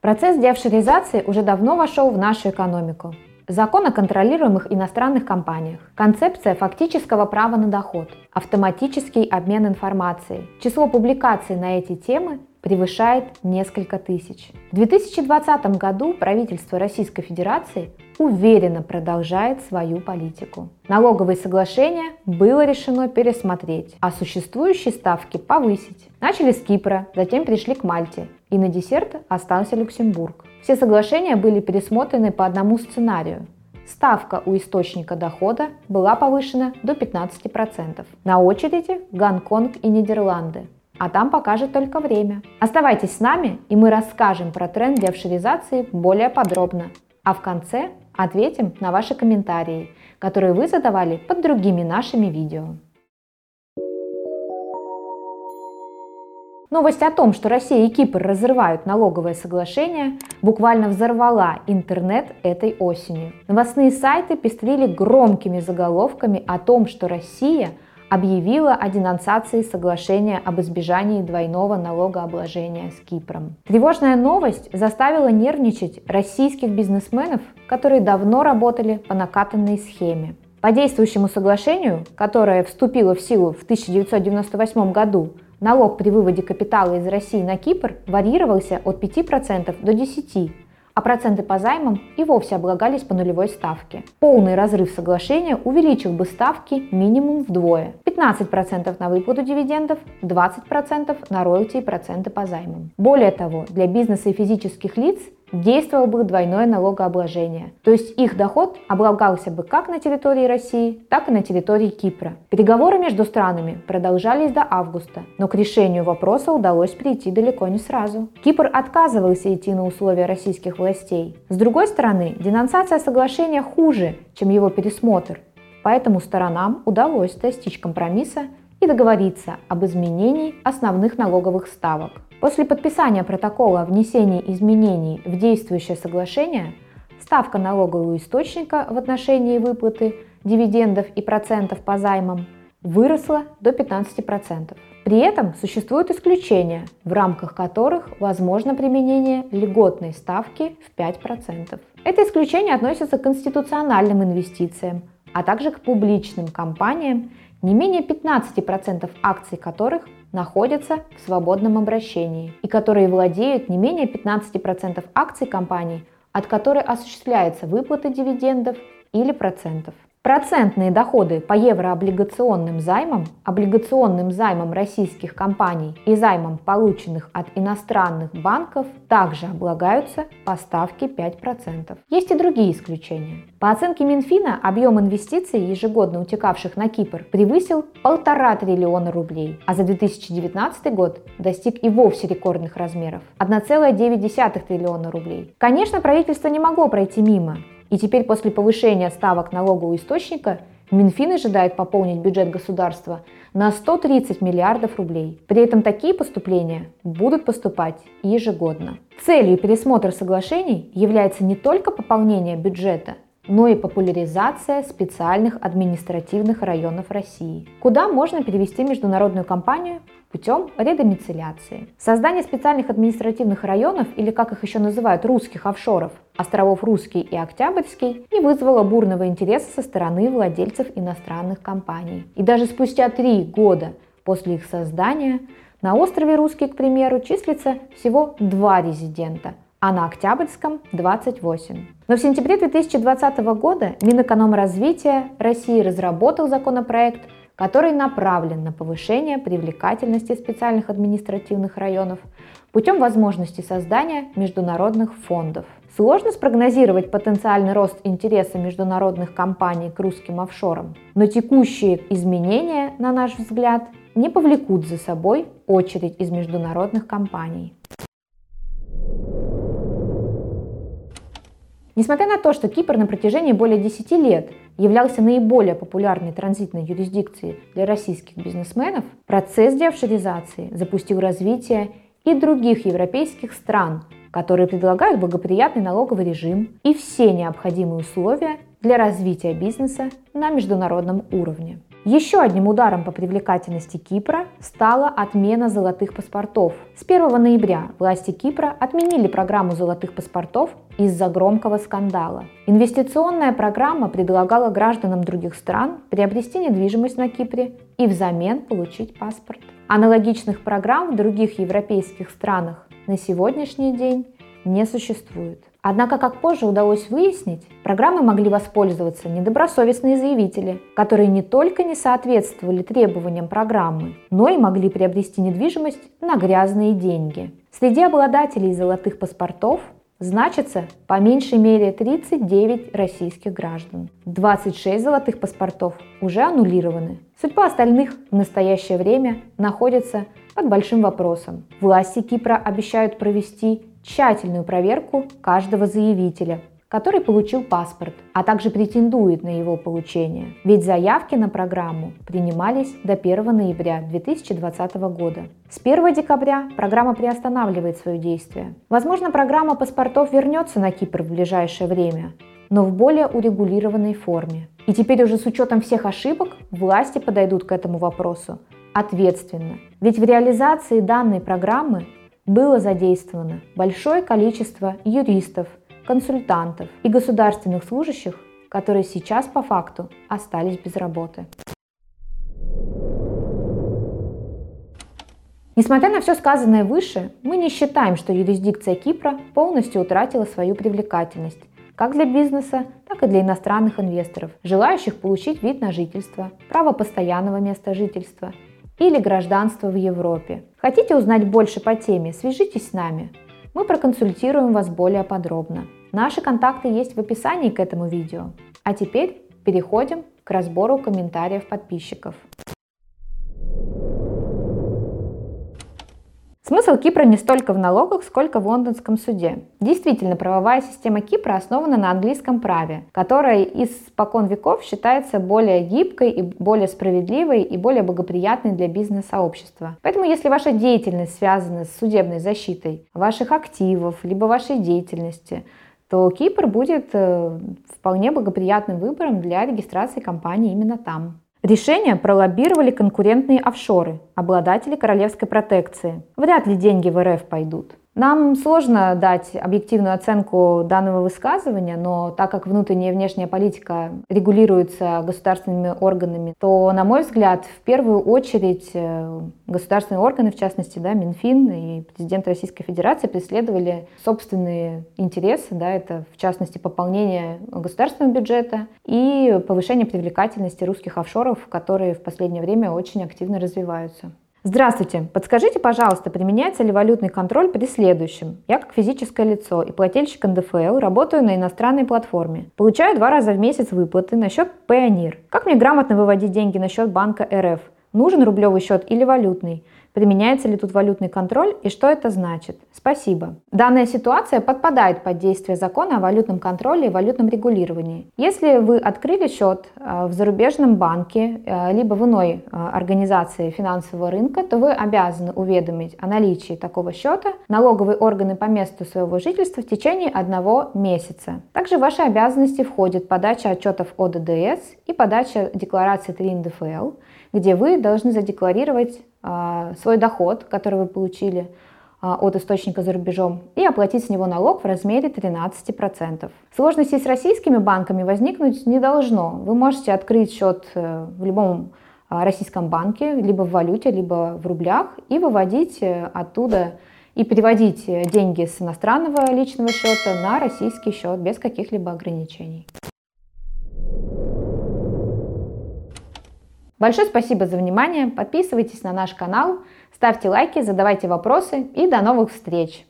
Процесс деофшоризации уже давно вошел в нашу экономику. Закон о контролируемых иностранных компаниях, концепция фактического права на доход, автоматический обмен информацией. Число публикаций на эти темы превышает несколько тысяч. В 2020 году правительство Российской Федерации уверенно продолжает свою политику. Налоговые соглашения было решено пересмотреть, а существующие ставки повысить. Начали с Кипра, затем пришли к Мальте, и на десерт остался Люксембург. Все соглашения были пересмотрены по одному сценарию. Ставка у источника дохода была повышена до 15%. На очереди Гонконг и Нидерланды а там покажет только время. Оставайтесь с нами, и мы расскажем про тренд деофшоризации более подробно. А в конце ответим на ваши комментарии, которые вы задавали под другими нашими видео. Новость о том, что Россия и Кипр разрывают налоговое соглашение, буквально взорвала интернет этой осенью. Новостные сайты пестрили громкими заголовками о том, что Россия – объявила о денонсации соглашения об избежании двойного налогообложения с Кипром. Тревожная новость заставила нервничать российских бизнесменов, которые давно работали по накатанной схеме. По действующему соглашению, которое вступило в силу в 1998 году, налог при выводе капитала из России на Кипр варьировался от 5% до 10%, а проценты по займам и вовсе облагались по нулевой ставке. Полный разрыв соглашения увеличил бы ставки минимум вдвое. 15% на выплату дивидендов, 20% на роялти и проценты по займам. Более того, для бизнеса и физических лиц действовало бы двойное налогообложение. То есть их доход облагался бы как на территории России, так и на территории Кипра. Переговоры между странами продолжались до августа, но к решению вопроса удалось прийти далеко не сразу. Кипр отказывался идти на условия российских властей. С другой стороны, денонсация соглашения хуже, чем его пересмотр. Поэтому сторонам удалось достичь компромисса и договориться об изменении основных налоговых ставок. После подписания протокола о внесении изменений в действующее соглашение ставка налогового источника в отношении выплаты дивидендов и процентов по займам выросла до 15%. При этом существуют исключения, в рамках которых возможно применение льготной ставки в 5%. Это исключение относится к конституциональным инвестициям, а также к публичным компаниям, не менее 15% акций которых находятся в свободном обращении и которые владеют не менее 15% акций компаний, от которой осуществляется выплата дивидендов или процентов. Процентные доходы по еврооблигационным займам, облигационным займам российских компаний и займам, полученных от иностранных банков, также облагаются по ставке 5%. Есть и другие исключения. По оценке Минфина, объем инвестиций, ежегодно утекавших на Кипр, превысил полтора триллиона рублей, а за 2019 год достиг и вовсе рекордных размеров – 1,9 триллиона рублей. Конечно, правительство не могло пройти мимо. И теперь после повышения ставок налогового источника Минфин ожидает пополнить бюджет государства на 130 миллиардов рублей. При этом такие поступления будут поступать ежегодно. Целью пересмотра соглашений является не только пополнение бюджета, но и популяризация специальных административных районов России, куда можно перевести международную компанию путем редомицеляции. Создание специальных административных районов, или как их еще называют, русских офшоров, островов Русский и Октябрьский, не вызвало бурного интереса со стороны владельцев иностранных компаний. И даже спустя три года после их создания на острове Русский, к примеру, числится всего два резидента, а на Октябрьском 28. Но в сентябре 2020 года Минэкономразвития России разработал законопроект – который направлен на повышение привлекательности специальных административных районов путем возможности создания международных фондов. Сложно спрогнозировать потенциальный рост интереса международных компаний к русским офшорам, но текущие изменения, на наш взгляд, не повлекут за собой очередь из международных компаний. Несмотря на то, что Кипр на протяжении более 10 лет являлся наиболее популярной транзитной юрисдикцией для российских бизнесменов, процесс деофшоризации запустил развитие и других европейских стран, которые предлагают благоприятный налоговый режим и все необходимые условия для развития бизнеса на международном уровне. Еще одним ударом по привлекательности Кипра стала отмена золотых паспортов. С 1 ноября власти Кипра отменили программу золотых паспортов из-за громкого скандала. Инвестиционная программа предлагала гражданам других стран приобрести недвижимость на Кипре и взамен получить паспорт. Аналогичных программ в других европейских странах на сегодняшний день не существует. Однако, как позже удалось выяснить, программой могли воспользоваться недобросовестные заявители, которые не только не соответствовали требованиям программы, но и могли приобрести недвижимость на грязные деньги. Среди обладателей золотых паспортов значится по меньшей мере 39 российских граждан. 26 золотых паспортов уже аннулированы. Судьба остальных в настоящее время находится под большим вопросом. Власти Кипра обещают провести тщательную проверку каждого заявителя, который получил паспорт, а также претендует на его получение. Ведь заявки на программу принимались до 1 ноября 2020 года. С 1 декабря программа приостанавливает свое действие. Возможно, программа паспортов вернется на Кипр в ближайшее время, но в более урегулированной форме. И теперь уже с учетом всех ошибок власти подойдут к этому вопросу ответственно. Ведь в реализации данной программы было задействовано большое количество юристов, консультантов и государственных служащих, которые сейчас по факту остались без работы. Несмотря на все сказанное выше, мы не считаем, что юрисдикция Кипра полностью утратила свою привлекательность как для бизнеса, так и для иностранных инвесторов, желающих получить вид на жительство, право постоянного места жительства или гражданство в Европе. Хотите узнать больше по теме? Свяжитесь с нами. Мы проконсультируем вас более подробно. Наши контакты есть в описании к этому видео. А теперь переходим к разбору комментариев подписчиков. Смысл Кипра не столько в налогах, сколько в лондонском суде. Действительно, правовая система Кипра основана на английском праве, которое из покон веков считается более гибкой и более справедливой и более благоприятной для бизнес-сообщества. Поэтому, если ваша деятельность связана с судебной защитой ваших активов, либо вашей деятельности, то Кипр будет э, вполне благоприятным выбором для регистрации компании именно там. Решение пролоббировали конкурентные офшоры, обладатели королевской протекции. Вряд ли деньги в РФ пойдут. Нам сложно дать объективную оценку данного высказывания, но так как внутренняя и внешняя политика регулируется государственными органами, то, на мой взгляд, в первую очередь э, государственные органы, в частности, да, Минфин и президент Российской Федерации преследовали собственные интересы, да, это в частности пополнение государственного бюджета и повышение привлекательности русских офшоров, которые в последнее время очень активно развиваются. Здравствуйте. Подскажите, пожалуйста, применяется ли валютный контроль при следующем? Я как физическое лицо и плательщик НДФЛ работаю на иностранной платформе. Получаю два раза в месяц выплаты на счет Payoneer. Как мне грамотно выводить деньги на счет банка РФ? Нужен рублевый счет или валютный? Применяется ли тут валютный контроль и что это значит? Спасибо. Данная ситуация подпадает под действие закона о валютном контроле и валютном регулировании. Если вы открыли счет э, в зарубежном банке э, либо в иной э, организации финансового рынка, то вы обязаны уведомить о наличии такого счета налоговые органы по месту своего жительства в течение одного месяца. Также в ваши обязанности входит подача отчетов о ДДС и подача декларации 3 НДФЛ, где вы должны задекларировать свой доход, который вы получили а, от источника за рубежом, и оплатить с него налог в размере 13%. Сложностей с российскими банками возникнуть не должно. Вы можете открыть счет э, в любом а, российском банке, либо в валюте, либо в рублях, и выводить э, оттуда и переводить э, деньги с иностранного личного счета на российский счет без каких-либо ограничений. Большое спасибо за внимание, подписывайтесь на наш канал, ставьте лайки, задавайте вопросы и до новых встреч!